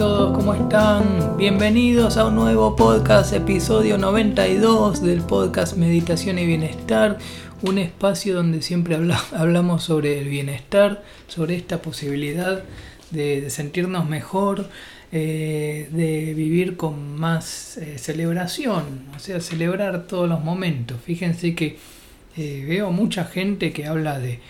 todos, ¿cómo están? Bienvenidos a un nuevo podcast, episodio 92 del podcast Meditación y Bienestar, un espacio donde siempre hablamos sobre el bienestar, sobre esta posibilidad de, sentirnos mejor, eh, de vivir con más eh, celebración, o sea, celebrar todos los momentos. Fíjense que eh, veo mucha gente que habla de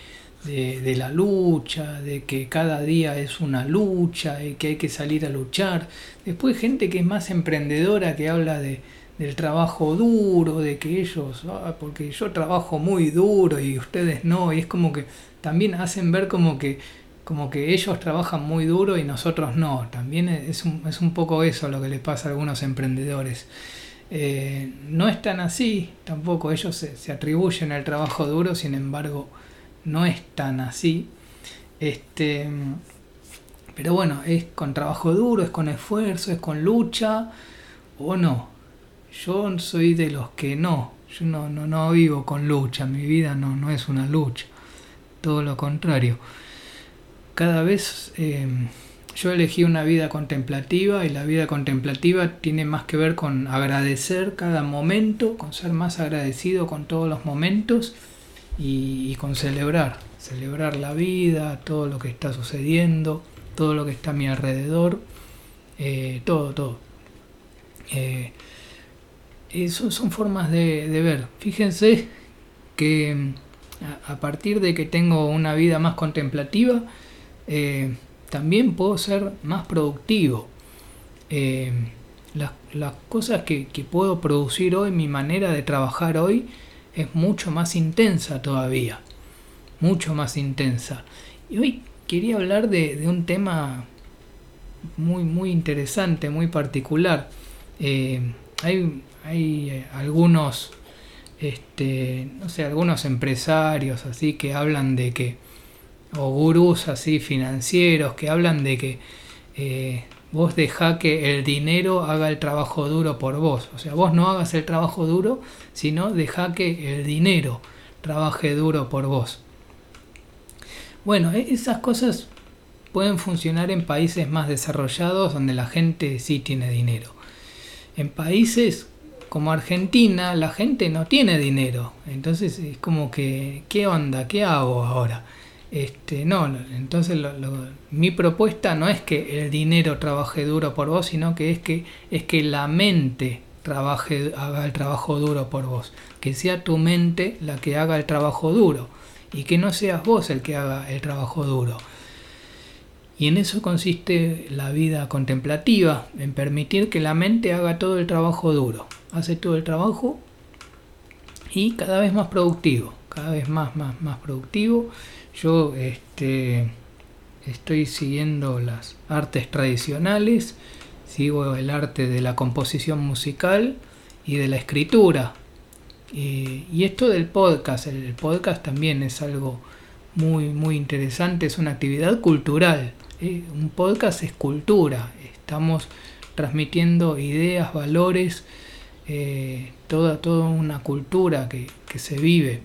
de, la lucha, de que cada día es una lucha y que hay que salir a luchar. Después gente que es más emprendedora, que habla de, del trabajo duro, de que ellos, ah, porque yo trabajo muy duro y ustedes no, y es como que también hacen ver como que, como que ellos trabajan muy duro y nosotros no. También es un, es un poco eso lo que les pasa a algunos emprendedores. Eh, no es tan así, tampoco ellos se, se atribuyen al trabajo duro, sin embargo, no es tan así. Este, pero bueno, es con trabajo duro, es con esfuerzo, es con lucha o no. Yo soy de los que no. Yo no, no, no vivo con lucha, mi vida no, no es una lucha. Todo lo contrario. Cada vez eh, yo elegí una vida contemplativa y la vida contemplativa tiene más que ver con agradecer cada momento, con ser más agradecido con todos los momentos y, con celebrar, celebrar la vida, todo lo que está sucediendo, todo lo que está a mi alrededor, eh, todo, todo. Eh, eso son formas de, ver. Fíjense que mm, a, partir de que tengo una vida más contemplativa, eh, también puedo ser más productivo. Las, cosas que puedo producir hoy, mi manera de trabajar hoy, es mucho más intensa todavía, mucho más intensa. Y hoy quería hablar de, un tema muy, muy interesante, muy particular. Eh, hay, hay eh, algunos, este, no sé, algunos empresarios así que hablan de que, o gurús así financieros que hablan de que eh, vos deja que el dinero haga el trabajo duro por vos. O sea, vos no hagas el trabajo duro, sino deja que el dinero trabaje duro por vos. Bueno, e-, esas cosas pueden funcionar en países más desarrollados donde la gente sí tiene dinero. En países como Argentina la gente no tiene dinero. Entonces es como que, ¿qué onda? ¿Qué hago ahora? Este, no, entonces mi propuesta no es que el dinero trabaje duro por vos, sino que es que, es que la mente trabaje, haga el trabajo duro por vos. Que sea tu mente la que haga el trabajo duro y que no seas vos el que haga el trabajo duro. Y en eso consiste la vida contemplativa, en permitir que la mente haga todo el trabajo duro. Hace todo el trabajo y cada vez más productivo, cada vez más, más, más productivo yo este, estoy siguiendo las artes tradicionales, sigo el arte de la composición musical y de la escritura. y esto del podcast, el podcast también es algo muy, muy interesante, es una actividad cultural. ¿eh? Un podcast es cultura, estamos transmitiendo ideas, valores, eh, toda, toda una cultura que, que se vive.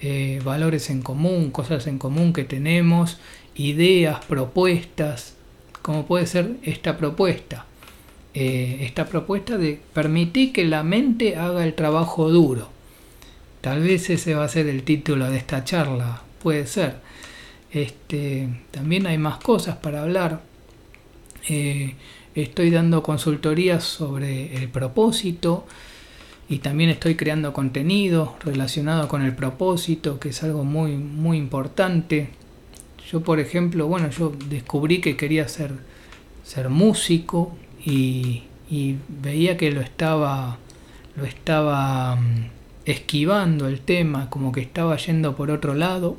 Eh, valores en común, cosas en común que tenemos, ideas, propuestas, como puede ser esta propuesta. Eh, esta propuesta de permitir que la mente haga el trabajo duro. Tal vez ese va a ser el título de esta charla, puede ser. Este, también hay más cosas para hablar. Eh, estoy dando consultorías sobre el propósito, y también estoy creando contenido relacionado con el propósito, que es algo muy, muy importante. Yo, por ejemplo, bueno, yo descubrí que quería ser, ser músico y, veía que lo estaba, lo estaba mm, esquivando el tema, como que estaba yendo por otro lado.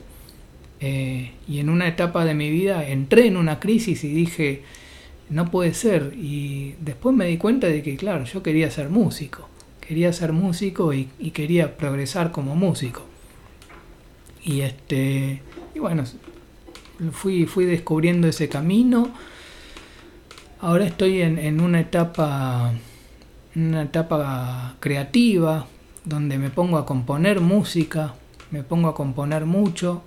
Eh, y en una etapa de mi vida entré en una crisis y dije, no puede ser. Y después me di cuenta de que, claro, yo quería ser músico quería ser músico y, quería progresar como músico. Y este. Y bueno, fui, fui descubriendo ese camino. Ahora estoy en, una etapa. Una etapa creativa. Donde me pongo a componer música. Me pongo a componer mucho.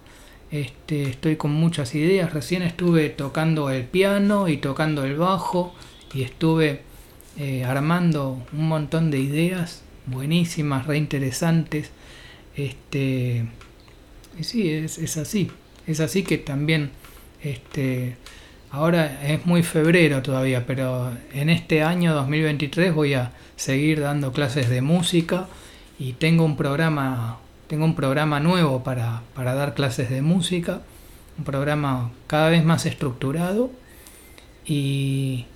Este, estoy con muchas ideas. Recién estuve tocando el piano y tocando el bajo y estuve eh, armando un montón de ideas buenísimas, reinteresantes. Este, y sí, es, es, así. Es así que también, este, ahora es muy febrero todavía, pero en este año 2023 voy a seguir dando clases de música y tengo un programa, tengo un programa nuevo para, para dar clases de música, un programa cada vez más estructurado y,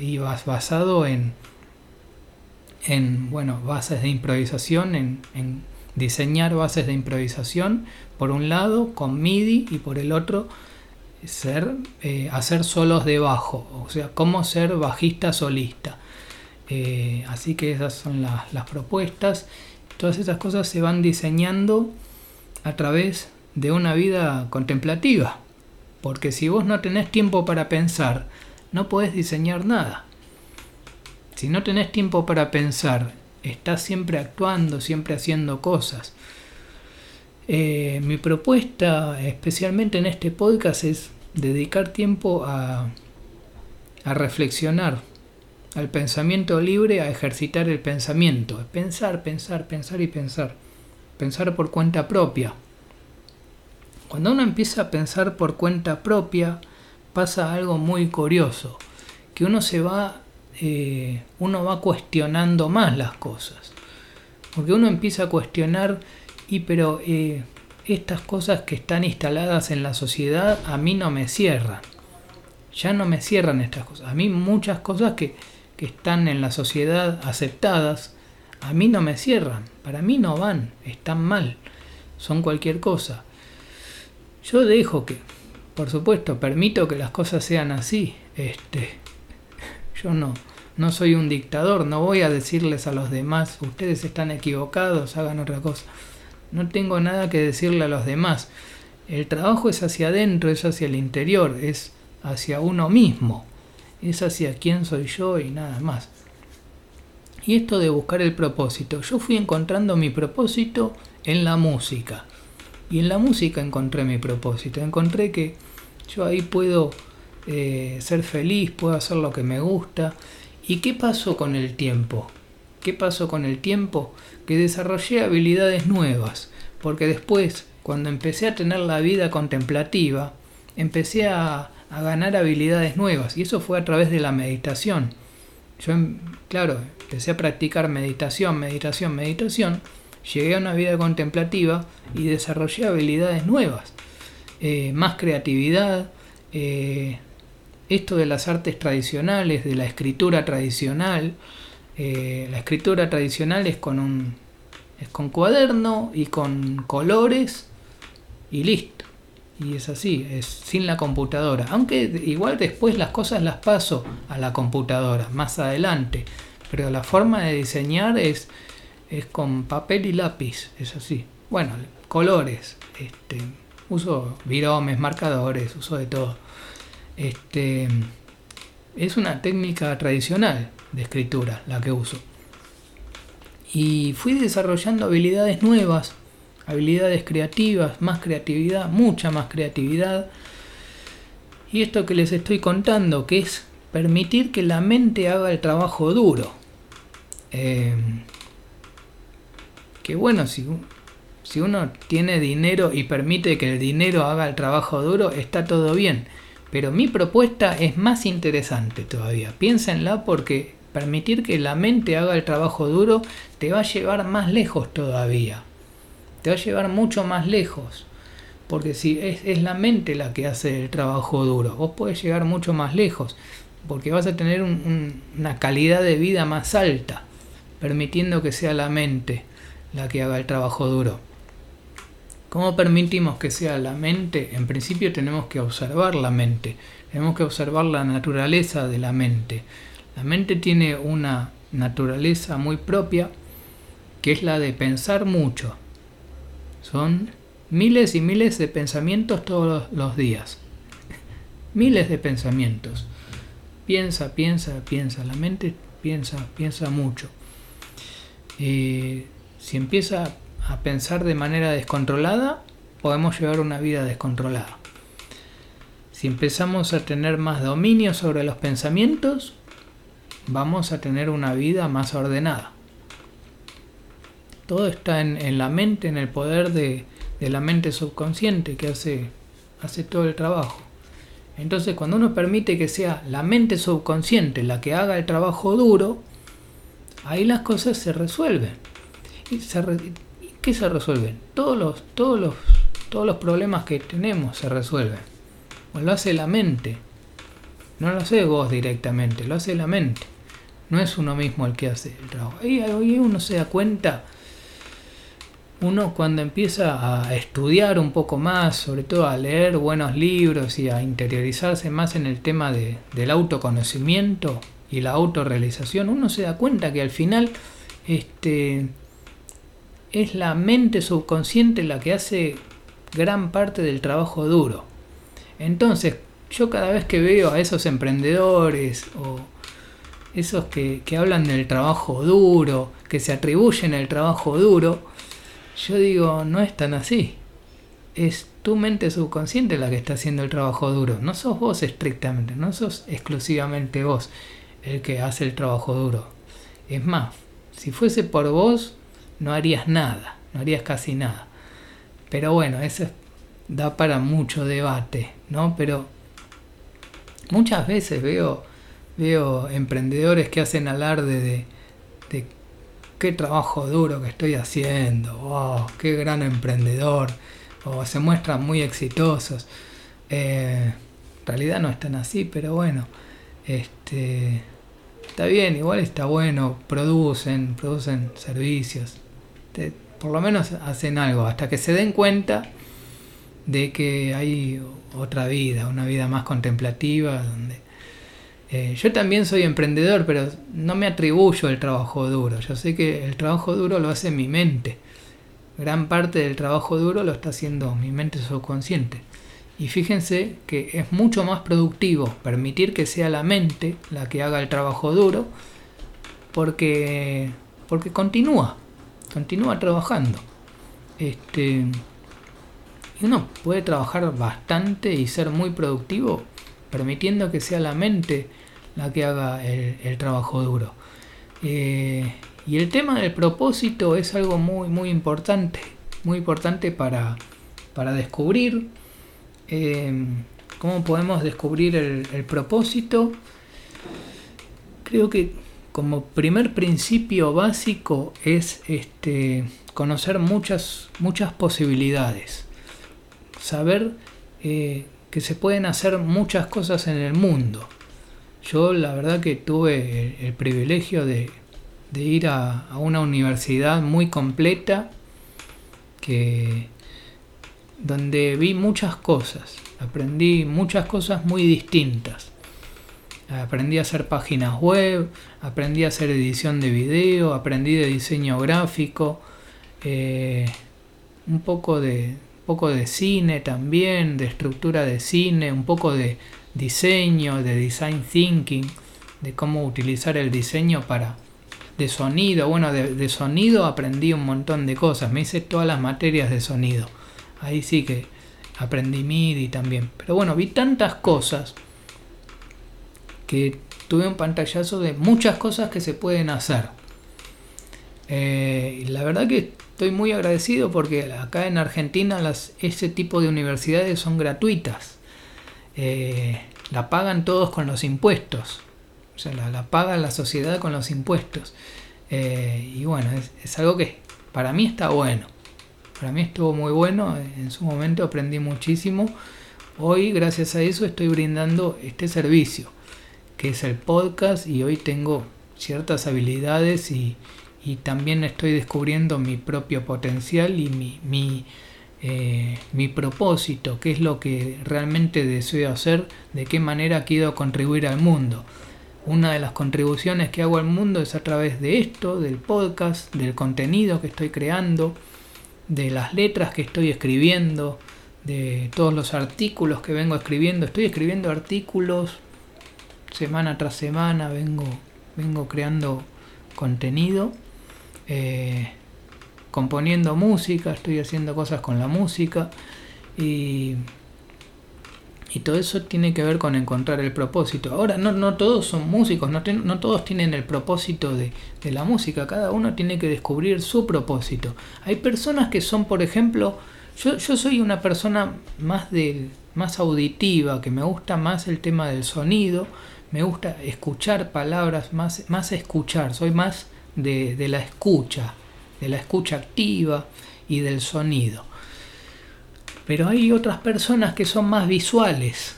y basado en, en bueno, bases de improvisación, en, diseñar bases de improvisación, por un lado con MIDI y por el otro ser, eh, hacer solos de bajo, o sea, cómo ser bajista solista. Eh, así que esas son las propuestas. Todas esas cosas se van diseñando a través de una vida contemplativa. Porque si vos no tenés tiempo para pensar, no podés diseñar nada. Si no tenés tiempo para pensar, estás siempre actuando, siempre haciendo cosas. Eh, mi propuesta, especialmente en este podcast, es dedicar tiempo a, a reflexionar, al pensamiento libre, a ejercitar el pensamiento. Pensar, pensar, pensar y pensar. Pensar por cuenta propia. Cuando uno empieza a pensar por cuenta propia, pasa algo muy curioso, que uno se va eh, uno va cuestionando más las cosas. Porque uno empieza a cuestionar, y pero eh, estas cosas que están instaladas en la sociedad a mí no me cierran. Ya no me cierran estas cosas. A mí muchas cosas que, que están en la sociedad aceptadas, a mí no me cierran. Para mí no van, están mal, son cualquier cosa. Yo dejo que, por supuesto, permito que las cosas sean así. Este, yo no, no soy un dictador, no voy a decirles a los demás, ustedes están equivocados, hagan otra cosa. No tengo nada que decirle a los demás. El trabajo es hacia adentro, es hacia el interior, es hacia uno mismo, es hacia quién soy yo y nada más. Y esto de buscar el propósito, yo fui encontrando mi propósito en la música. Y en la música encontré mi propósito, encontré que yo ahí puedo eh, ser feliz, puedo hacer lo que me gusta ¿Y qué pasó con el tiempo? ¿Qué pasó con el tiempo? Que desarrollé habilidades nuevas, porque después, cuando empecé a tener la vida contemplativa, empecé a, ganar habilidades nuevas, y eso fue a través de la meditación. Yo, em, claro, empecé a practicar meditación, meditación, meditación, llegué a una vida contemplativa y desarrollé habilidades nuevas, eh, más creatividad, eh, esto de las artes tradicionales, de la escritura tradicional. Eh, la escritura tradicional es con un es con cuaderno y con colores y listo. Y es así, es sin la computadora. Aunque igual después las cosas las paso a la computadora, más adelante. Pero la forma de diseñar es, es con papel y lápiz, es así. Bueno, colores, este, uso viromes, marcadores, uso de todo. Este, es una técnica tradicional de escritura la que uso. Y fui desarrollando habilidades nuevas, habilidades creativas, más creatividad, mucha más creatividad. Y esto que les estoy contando, que es permitir que la mente haga el trabajo duro. Eh, que bueno, si, si uno tiene dinero y permite que el dinero haga el trabajo duro, está todo bien pero mi propuesta es más interesante todavía. Piénsenla porque permitir que la mente haga el trabajo duro te va a llevar más lejos todavía. Te va a llevar mucho más lejos. Porque si es, la mente la que hace el trabajo duro, vos podés llegar mucho más lejos. Porque vas a tener una calidad de vida más alta, permitiendo que sea la mente la que haga el trabajo duro. ¿Cómo permitimos que sea la mente? En principio tenemos que observar la mente, tenemos que observar la naturaleza de la mente. La mente tiene una naturaleza muy propia que es la de pensar mucho. Son miles y miles de pensamientos todos los días. miles de pensamientos. Piensa, piensa, piensa. La mente piensa, piensa mucho. Eh, si empieza a pensar de manera descontrolada, podemos llevar una vida descontrolada. Si empezamos a tener más dominio sobre los pensamientos, vamos a tener una vida más ordenada. Todo está en, la mente, en el poder de, la mente subconsciente que hace, todo el trabajo. Entonces cuando uno permite que sea la mente subconsciente la que haga el trabajo duro, ahí las cosas se resuelven. ¿Y se resuelven? Todos los, todos, los, todos los problemas que tenemos se resuelven. O lo hace la mente. No lo hace vos directamente, lo hace la mente. No es uno mismo el que hace el trabajo. Ahí, ahí uno se da cuenta uno cuando empieza a estudiar un poco más, sobre todo a leer buenos libros y a interiorizarse más en el tema de, del autoconocimiento y la autorrealización, uno se da cuenta que al final este, es la mente subconsciente la que hace gran parte del trabajo duro. Entonces, yo cada vez que veo a esos emprendedores o esos que, que hablan del trabajo duro, que se atribuyen el trabajo duro, yo digo, no es tan así. Es tu mente subconsciente la que está haciendo el trabajo duro. No sos vos estrictamente, no sos exclusivamente vos el que hace el trabajo duro. Es más, si fuese por vos, no harías nada, no harías casi nada. Pero bueno, eso da para mucho debate, ¿no? Pero muchas veces veo, veo emprendedores que hacen alarde de, qué trabajo duro que estoy haciendo, oh, qué gran emprendedor, o se muestran muy exitosos. Eh, en realidad no están así, pero bueno, este, está bien, igual está bueno, producen, producen servicios, por lo menos hacen algo, hasta que se den cuenta de que hay otra vida, una vida más contemplativa, donde eh, yo también soy emprendedor, pero no me atribuyo el trabajo duro. Yo sé que el trabajo duro lo hace mi mente. Gran parte del trabajo duro lo está haciendo mi mente subconsciente. Y fíjense que es mucho más productivo permitir que sea la mente la que haga el trabajo duro porque, porque continúa, continúa trabajando. Este, y uno puede trabajar bastante y ser muy productivo permitiendo que sea la mente la que haga el, trabajo duro. Eh, y el tema del propósito es algo muy, muy importante, muy importante para, para descubrir. Eh, ¿Cómo podemos descubrir el, el, propósito? Creo que como primer principio básico es este, conocer muchas, muchas posibilidades. Saber eh, que se pueden hacer muchas cosas en el mundo. Yo la verdad que tuve el, privilegio de, ir a, una universidad muy completa que donde vi muchas cosas, aprendí muchas cosas muy distintas. Aprendí a hacer páginas web, aprendí a hacer edición de video, aprendí de diseño gráfico, eh, un poco de, poco de cine también, de estructura de cine, un poco de diseño, de design thinking, de cómo utilizar el diseño para de sonido. Bueno, de, sonido aprendí un montón de cosas, me hice todas las materias de sonido. Ahí sí que aprendí MIDI también. Pero bueno, vi tantas cosas que tuve un pantallazo de muchas cosas que se pueden hacer. Eh, la verdad que estoy muy agradecido porque acá en Argentina ese tipo de universidades son gratuitas. Eh, la pagan todos con los impuestos. O sea, la, paga la sociedad con los impuestos. Eh, y bueno, es, algo que para mí está bueno. Para mí estuvo muy bueno. En su momento aprendí muchísimo. Hoy, gracias a eso, estoy brindando este servicio, que es el podcast. Y hoy tengo ciertas habilidades y, y también estoy descubriendo mi propio potencial y mi, mi, eh, mi propósito, qué es lo que realmente deseo hacer, de qué manera quiero contribuir al mundo. Una de las contribuciones que hago al mundo es a través de esto, del podcast, del contenido que estoy creando, de las letras que estoy escribiendo, de todos los artículos que vengo escribiendo. Estoy escribiendo artículos semana tras semana, vengo, vengo creando contenido eh, componiendo música, estoy haciendo cosas con la música y, y todo eso tiene que ver con encontrar el propósito. Ahora, no, no todos son músicos, no, no todos tienen el propósito de, de la música, cada uno tiene que descubrir su propósito. Hay personas que son, por ejemplo, yo, yo soy una persona más, del, más auditiva, que me gusta más el tema del sonido, me gusta escuchar palabras, más, más escuchar, soy más de, de la escucha, de la escucha activa y del sonido. Pero hay otras personas que son más visuales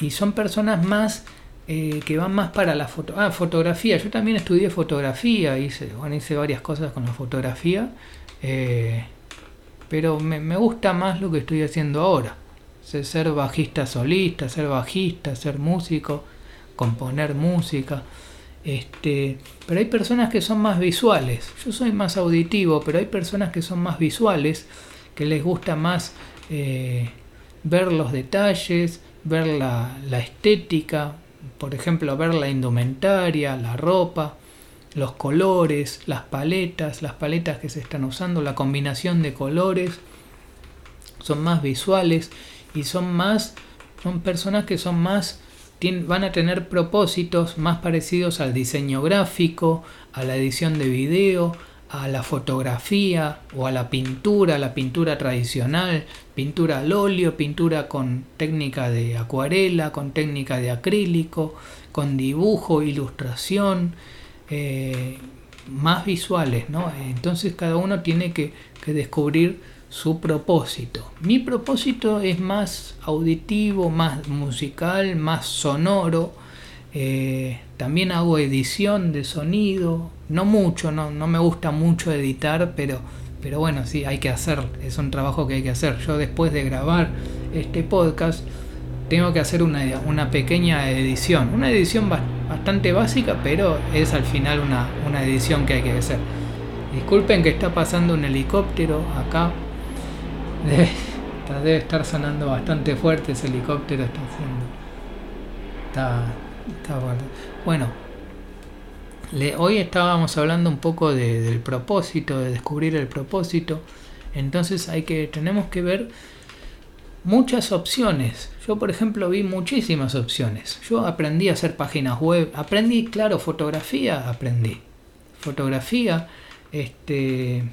y son personas más eh, que van más para la foto ah, fotografía. Yo también estudié fotografía, hice, bueno, hice varias cosas con la fotografía, eh, pero me, me, gusta más lo que estoy haciendo ahora. Ser bajista solista, ser bajista, ser músico, componer música. Este, pero hay personas que son más visuales. Yo soy más auditivo, pero hay personas que son más visuales, que les gusta más eh, ver los detalles, ver la, la, estética, por ejemplo, ver la indumentaria, la ropa, los colores, las paletas, las paletas que se están usando, la combinación de colores. Son más visuales y son más, son personas que son más van a tener propósitos más parecidos al diseño gráfico, a la edición de video, a la fotografía o a la pintura, la pintura tradicional, pintura al óleo, pintura con técnica de acuarela, con técnica de acrílico, con dibujo, ilustración, eh, más visuales, ¿no? Entonces cada uno tiene que, que descubrir su propósito. Mi propósito es más auditivo, más musical, más sonoro. Eh, también hago edición de sonido, no mucho, no, no, me gusta mucho editar, pero, pero bueno, sí, hay que hacer, es un trabajo que hay que hacer. Yo después de grabar este podcast, tengo que hacer una, una pequeña edición, una edición bastante básica, pero es al final una, una edición que hay que hacer. Disculpen que está pasando un helicóptero acá Debe, debe, estar sonando bastante fuerte ese helicóptero. Está haciendo. Está, está bueno. le, hoy estábamos hablando un poco de, del propósito, de descubrir el propósito. Entonces hay que, tenemos que ver muchas opciones. Yo, por ejemplo, vi muchísimas opciones. Yo aprendí a hacer páginas web, aprendí, claro, fotografía, aprendí. Fotografía, este,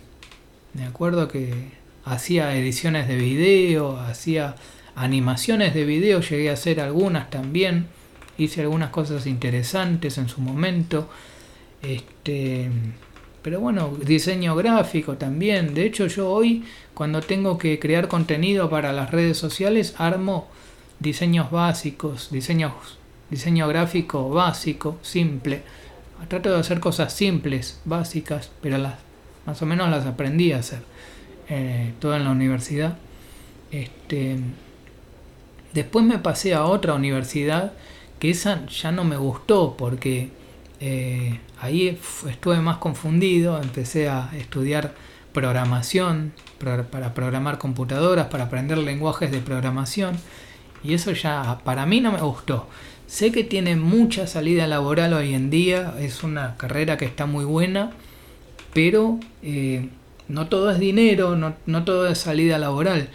me acuerdo que hacía ediciones de video, hacía animaciones de video, llegué a hacer algunas también, hice algunas cosas interesantes en su momento. Este, pero bueno, diseño gráfico también. De hecho, yo hoy cuando tengo que crear contenido para las redes sociales, armo diseños básicos, diseño gráfico básico, simple. Trato de hacer cosas simples, básicas, pero las más o menos las aprendí a hacer. Eh, toda en la universidad. Este, después me pasé a otra universidad que esa ya no me gustó porque eh, ahí estuve más confundido, empecé a estudiar programación para programar computadoras, para aprender lenguajes de programación y eso ya para mí no me gustó. Sé que tiene mucha salida laboral hoy en día, es una carrera que está muy buena, pero eh, no todo es dinero, no, todo es salida laboral.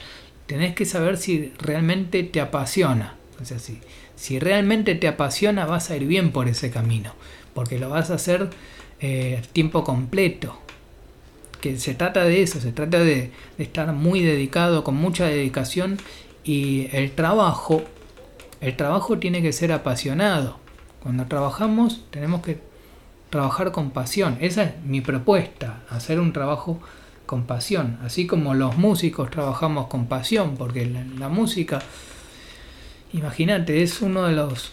Tenés que saber si realmente te apasiona. O sea, si, si realmente te apasiona, vas a ir bien por ese camino. Porque lo vas a hacer eh, tiempo completo. Que se trata de eso, se trata de, de estar muy dedicado, con mucha dedicación. Y el trabajo, el trabajo tiene que ser apasionado. Cuando trabajamos tenemos que trabajar con pasión. Esa es mi propuesta, hacer un trabajo con pasión, así como los músicos trabajamos con pasión, porque la, música, imagínate, es uno de los,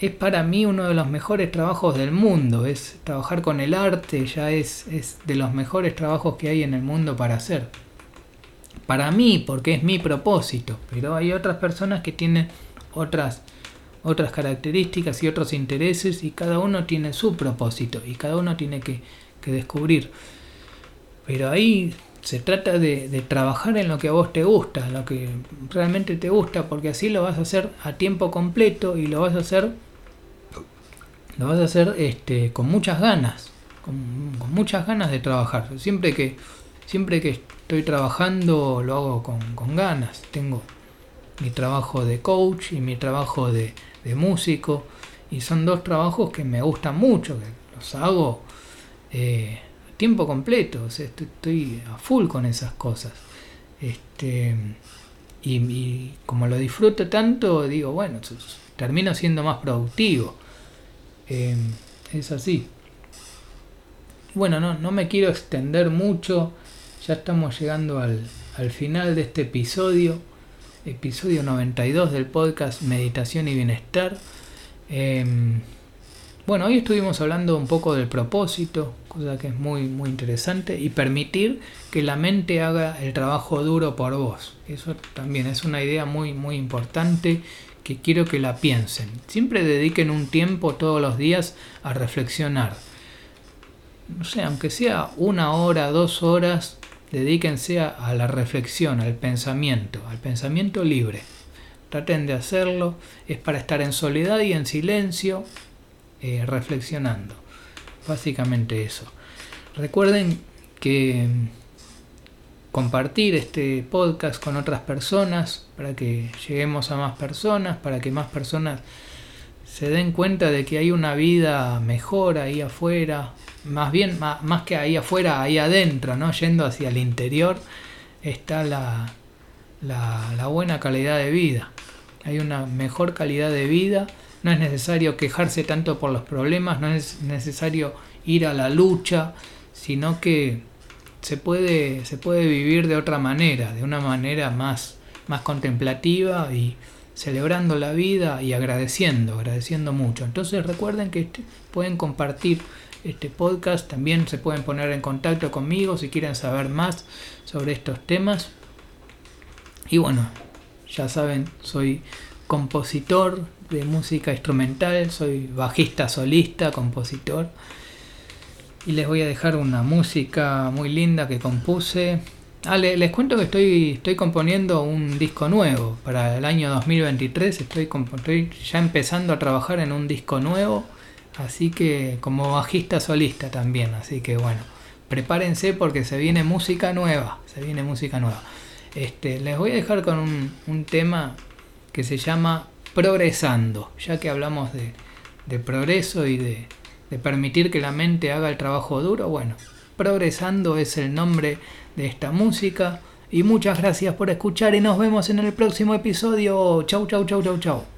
es para mí uno de los mejores trabajos del mundo, es trabajar con el arte, ya es, es de los mejores trabajos que hay en el mundo para hacer. Para mí, porque es mi propósito, pero hay otras personas que tienen otras otras características y otros intereses y cada uno tiene su propósito y cada uno tiene que, que descubrir. Pero ahí se trata de, trabajar en lo que a vos te gusta, lo que realmente te gusta, porque así lo vas a hacer a tiempo completo y lo vas a hacer, lo vas a hacer este, con muchas ganas. con, muchas ganas de trabajar. Siempre que, siempre que estoy trabajando lo hago con, ganas. Tengo mi trabajo de coach y mi trabajo de, músico. Y son dos trabajos que me gustan mucho, que los hago eh, tiempo completo. estoy, a full con esas cosas. Este, y, como lo disfruto tanto, digo, bueno, termino siendo más productivo. Eh, es así. Bueno, no, no me quiero extender mucho, ya estamos llegando al, final de este episodio, episodio 92 del podcast Meditación y Bienestar. Em, bueno, hoy estuvimos hablando un poco del propósito, cosa que es muy, muy interesante, y permitir que la mente haga el trabajo duro por vos. Eso también es una idea muy, muy importante que quiero que la piensen. Siempre dediquen un tiempo todos los días a reflexionar no sé, aunque sea una hora, dos horas, dedíquense a, la reflexión, al pensamiento, al pensamiento libre. Traten de hacerlo, es para estar en soledad y en silencio, eh, reflexionando. Básicamente eso. Recuerden que mm, compartir este podcast con otras personas para que lleguemos a más personas, para que más personas se den cuenta de que hay una vida mejor ahí afuera, más bien, más, que ahí afuera, ahí adentro, ¿no? Yendo hacia el interior, está la, la, buena calidad de vida. Hay una mejor calidad de vida. No es necesario quejarse tanto por los problemas, no es necesario ir a la lucha, sino que se puede, se puede vivir de otra manera, de una manera más, más contemplativa y celebrando la vida y agradeciendo, agradeciendo mucho. Entonces recuerden que pueden compartir este podcast. También se pueden poner en contacto conmigo si quieren saber más sobre estos temas. Y bueno, ya saben, soy compositor de música instrumental, soy bajista solista, compositor. Y les voy a dejar una música muy linda que compuse. Ah, les, cuento que estoy, estoy componiendo un disco nuevo para el año 2023. Estoy, estoy ya empezando a trabajar en un disco nuevo Así que como bajista solista también, así que bueno, prepárense porque se viene música nueva, se viene música nueva. Este, les voy a dejar con un, tema que se llama Progresando, ya que hablamos de, progreso y de, de permitir que la mente haga el trabajo duro, bueno, Progresando es el nombre de esta música. Y muchas gracias por escuchar y nos vemos en el próximo episodio. Chau, chau, chau, chau, chau.